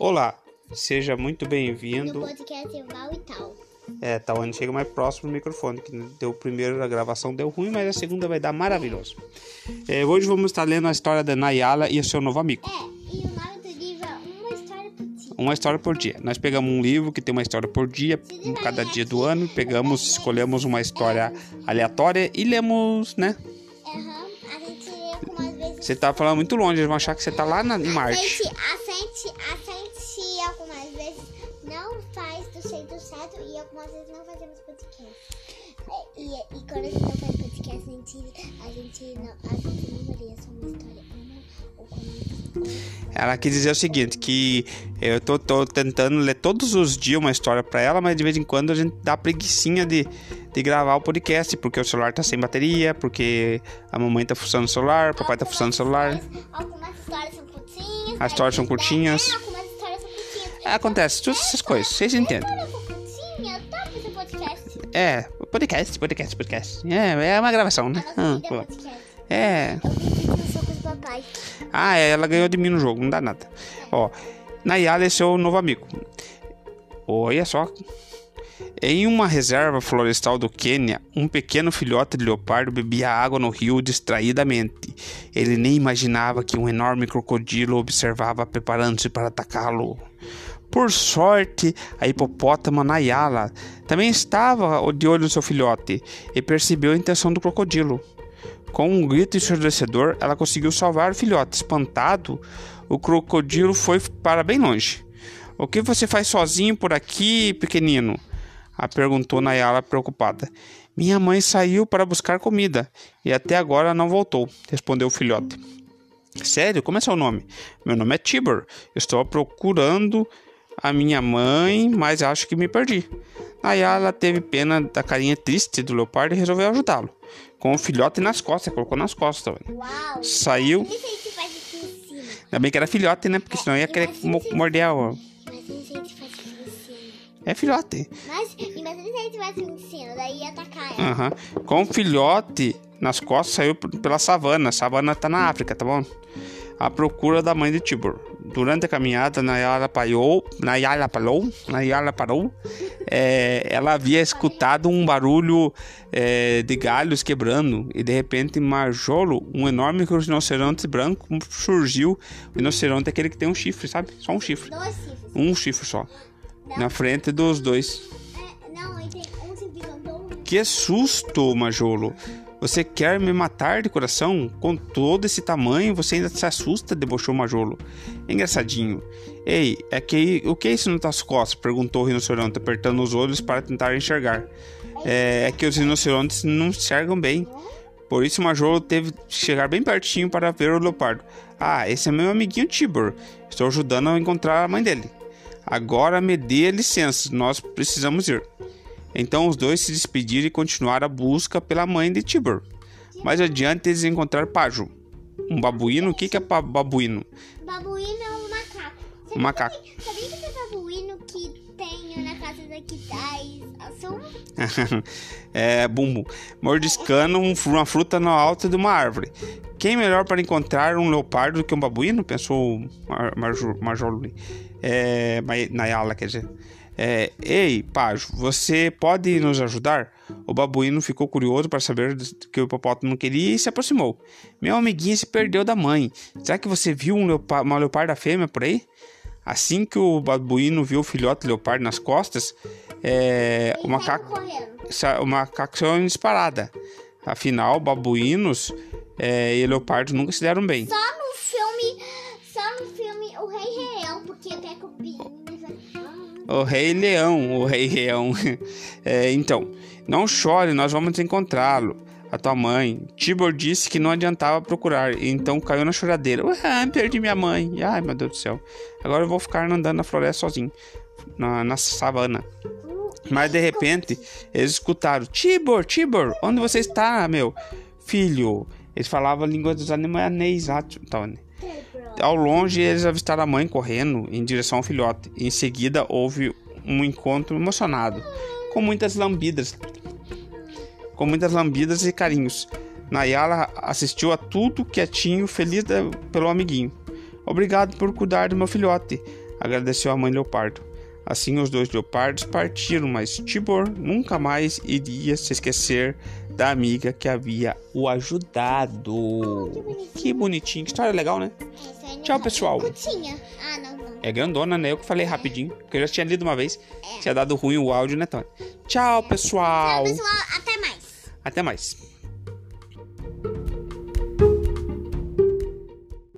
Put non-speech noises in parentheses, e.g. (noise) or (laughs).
Olá, seja muito bem-vindo. podcast Val e tal. É, Tawane chega mais próximo do microfone, que deu primeiro a gravação deu ruim, mas a segunda vai dar maravilhoso. É, hoje vamos estar lendo a história da Nayala e o seu novo amigo. É, e o nome do livro é Uma História por Dia. Uma história por dia. Nós pegamos um livro que tem uma história por dia, cada dia do ano, pegamos, escolhemos uma história aleatória e lemos, né? Aham, a gente lê algumas vezes. Você tá falando muito longe, eles vão achar que você tá lá na, em Marte. gente, a gente E, e quando a gente não faz podcast, a gente, a gente não, a gente não varia só uma história uma ou quando Ela quis dizer o seguinte, que eu tô, tô tentando ler todos os dias uma história pra ela, mas de vez em quando a gente dá preguiçinha de, de gravar o podcast, porque o celular tá sem bateria, porque a mamãe tá funcionando o celular, o papai tá funcionando o celular. Algumas histórias são curtinhas. As histórias são curtinhas. É, algumas histórias são curtinhas. Acontece, todas essas coisas, vocês entendem. É, podcast, podcast, podcast. É, é uma gravação, né? Ah, é podcast. É. Ah, é, ela ganhou de mim no jogo, não dá nada. Ó, Nayala é seu novo amigo. Olha só. Em uma reserva florestal do Quênia, um pequeno filhote de leopardo bebia água no rio distraidamente. Ele nem imaginava que um enorme crocodilo observava preparando-se para atacá-lo. Por sorte, a hipopótama Nayala também estava de olho no seu filhote e percebeu a intenção do crocodilo. Com um grito ensurdecedor, ela conseguiu salvar o filhote. Espantado, o crocodilo foi para bem longe. O que você faz sozinho por aqui, pequenino? A perguntou Nayala preocupada. Minha mãe saiu para buscar comida e até agora não voltou, respondeu o filhote. Sério? Como é seu nome? Meu nome é Tibor. Estou procurando a minha mãe, mas acho que me perdi. Nayala teve pena da carinha triste do leopardo e resolveu ajudá-lo. Com o filhote nas costas, colocou nas costas. Uau. Saiu. Ainda bem que era filhote, né? Porque senão ia querer mo- morder a... É filhote. Mas imagina se a gente faz aqui em cima, daí ia atacar ela. Aham. Com o filhote nas costas, saiu pela savana. A savana tá na África, tá bom? À procura da mãe de Tibor. Durante a caminhada, Nayara parou. Nayara parou. Nayara parou. É, ela havia escutado um barulho é, de galhos quebrando. E de repente, Marjolo, um enorme rinoceronte branco, surgiu. O rinoceronte é aquele que tem um chifre, sabe? Só um chifre. Dois chifres. Um chifre só. Na frente dos dois. É, não, ele tem um chifre grandão. Que susto, Majolo! Você quer me matar de coração? Com todo esse tamanho, você ainda se assusta, debochou Majolo. Engraçadinho. Ei, é que o que é isso nas tuas costas? perguntou o rinoceronte, apertando os olhos para tentar enxergar. É, é que os rinocerontes não enxergam bem. Por isso, Majolo teve que chegar bem pertinho para ver o leopardo. Ah, esse é meu amiguinho Tibor. Estou ajudando a encontrar a mãe dele. Agora me dê licença, nós precisamos ir. Então os dois se despediram e continuaram a busca pela mãe de Tibor. Mais adiante eles encontraram Pajo, um babuíno. O que, que é babuíno? Babuíno é um macaco. Um macaco. Sabia que tem babuíno que tem na casa daqui das (laughs) azul? é bumbo, mordiscando um uma fruta no alto de uma árvore. Quem melhor para encontrar um leopardo do que um babuíno? Pensou Mar Marjo- Marjolaine. É, Nayala, quer dizer. É, Ei, Pajo, você pode nos ajudar? O babuíno ficou curioso para saber que o hipopótamo não queria e se aproximou. Meu amiguinho se perdeu da mãe. Será que você viu um leopa- uma leoparda fêmea por aí? Assim que o babuíno viu o filhote leopardo nas costas, é, o macaco o macaco saiu em disparada. Afinal, babuínos é, e leopardos nunca se deram bem. Só no filme, só no filme O Rei Leão, porque pega o pinho O Rei Leão, o Rei Leão. (laughs) É, então, não chore, nós vamos encontrá-lo. A tua mãe. Tibor disse que não adiantava procurar, então caiu na choradeira. Ah, perdi minha mãe. Ai, meu Deus do céu. Agora eu vou ficar andando na floresta sozinho, na, na savana. Mas de repente, eles escutaram: Tibor, Tibor, onde você está, meu filho? Eles falavam a língua dos animais, Tony. Ao longe, eles avistaram a mãe correndo em direção ao filhote. Em seguida, houve um encontro emocionado, com muitas lambidas, com muitas lambidas e carinhos. Nayala assistiu a tudo quietinho, feliz pelo amiguinho. Obrigado por cuidar do meu filhote. agradeceu a mãe leopardo. Assim os dois leopardos partiram, mas Tibor nunca mais iria se esquecer da amiga que havia o ajudado. Que bonitinho. Que história legal, né? Não Tchau, é pessoal. Ah. É grandona, né? Eu que falei rapidinho, porque eu já tinha lido uma vez. Tinha dado ruim o áudio, né, Tony? Tchau, pessoal. Tchau, pessoal. Até mais. Até mais.